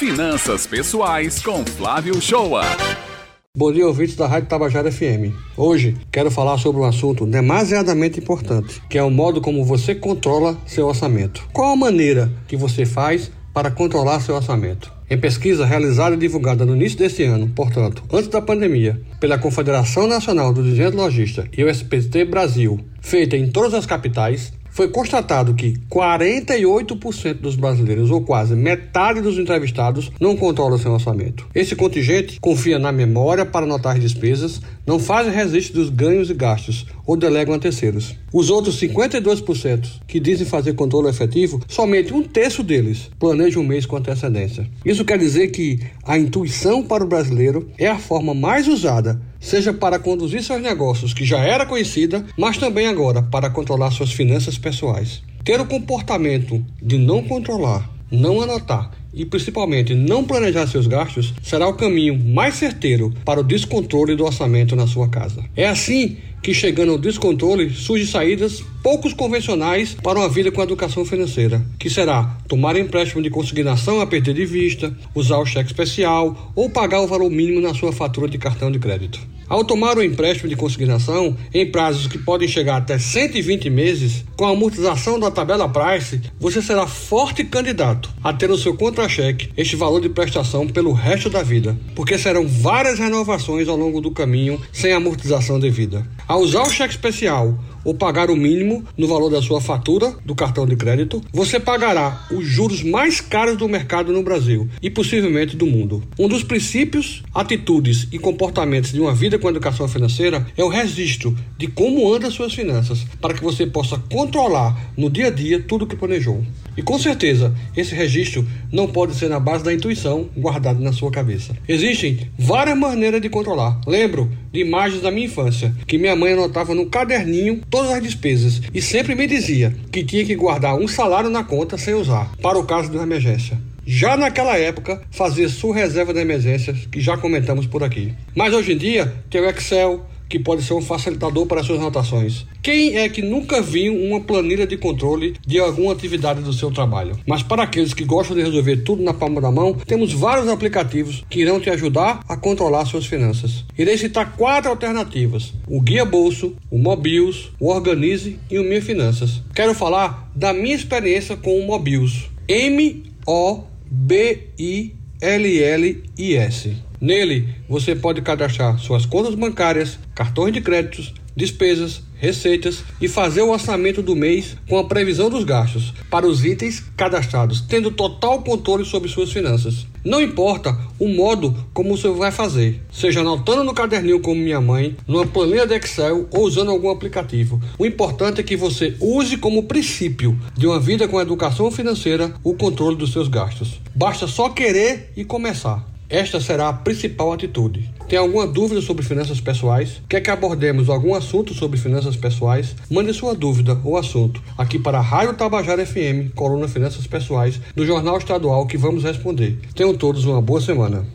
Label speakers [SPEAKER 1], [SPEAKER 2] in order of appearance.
[SPEAKER 1] Finanças Pessoais com Flávio Shoa.
[SPEAKER 2] Bom dia, ouvintes da Rádio Tabajara FM. Hoje quero falar sobre um assunto demasiadamente importante, que é o modo como você controla seu orçamento. Qual a maneira que você faz para controlar seu orçamento? Em pesquisa realizada e divulgada no início desse ano, portanto, antes da pandemia, pela Confederação Nacional do Desenho Logista e o SPT Brasil, feita em todas as capitais, foi constatado que 48% dos brasileiros, ou quase metade dos entrevistados, não controlam seu orçamento. Esse contingente confia na memória para anotar as despesas, não faz registro dos ganhos e gastos ou delegam a terceiros. Os outros 52% que dizem fazer controle efetivo, somente um terço deles planeja um mês com antecedência. Isso quer dizer que a intuição para o brasileiro é a forma mais usada seja para conduzir seus negócios, que já era conhecida, mas também agora para controlar suas finanças pessoais. Ter o comportamento de não controlar, não anotar e principalmente não planejar seus gastos será o caminho mais certeiro para o descontrole do orçamento na sua casa. É assim que, chegando ao descontrole, surgem saídas poucos convencionais para uma vida com educação financeira, que será tomar empréstimo de consignação a perder de vista, usar o cheque especial ou pagar o valor mínimo na sua fatura de cartão de crédito. Ao tomar o empréstimo de consignação em prazos que podem chegar até 120 meses, com a amortização da tabela Price, você será forte candidato a ter no seu contra-cheque este valor de prestação pelo resto da vida, porque serão várias renovações ao longo do caminho sem amortização devida. Ao usar o cheque especial ou pagar o mínimo no valor da sua fatura do cartão de crédito, você pagará os juros mais caros do mercado no Brasil e possivelmente do mundo. Um dos princípios, atitudes e comportamentos de uma vida com educação financeira é o registro de como andam suas finanças, para que você possa controlar no dia a dia tudo o que planejou. E com certeza, esse registro não pode ser na base da intuição guardada na sua cabeça. Existem várias maneiras de controlar. Lembro de imagens da minha infância, que minha mãe anotava no caderninho todas as despesas e sempre me dizia que tinha que guardar um salário na conta sem usar, para o caso de uma emergência. Já naquela época, fazia sua reserva de emergências, que já comentamos por aqui. Mas hoje em dia, tem o Excel, que pode ser um facilitador para suas anotações. Quem é que nunca viu uma planilha de controle de alguma atividade do seu trabalho? Mas para aqueles que gostam de resolver tudo na palma da mão, temos vários aplicativos que irão te ajudar a controlar suas finanças. Irei citar quatro alternativas: o Guia Bolso, o Mobius, o Organize e o Minha Finanças. Quero falar da minha experiência com o Mobius. M O B I L L I S. Nele, você pode cadastrar suas contas bancárias, cartões de créditos, despesas, receitas e fazer o orçamento do mês com a previsão dos gastos para os itens cadastrados, tendo total controle sobre suas finanças. Não importa o modo como você vai fazer, seja anotando no caderninho como minha mãe, numa planilha de Excel ou usando algum aplicativo. O importante é que você use como princípio de uma vida com educação financeira o controle dos seus gastos. Basta só querer e começar. Esta será a principal atitude. Tem alguma dúvida sobre finanças pessoais? Quer que abordemos algum assunto sobre finanças pessoais? Mande sua dúvida ou assunto aqui para a Rádio Tabajara FM, coluna Finanças Pessoais, do Jornal Estadual, que vamos responder. Tenham todos uma boa semana.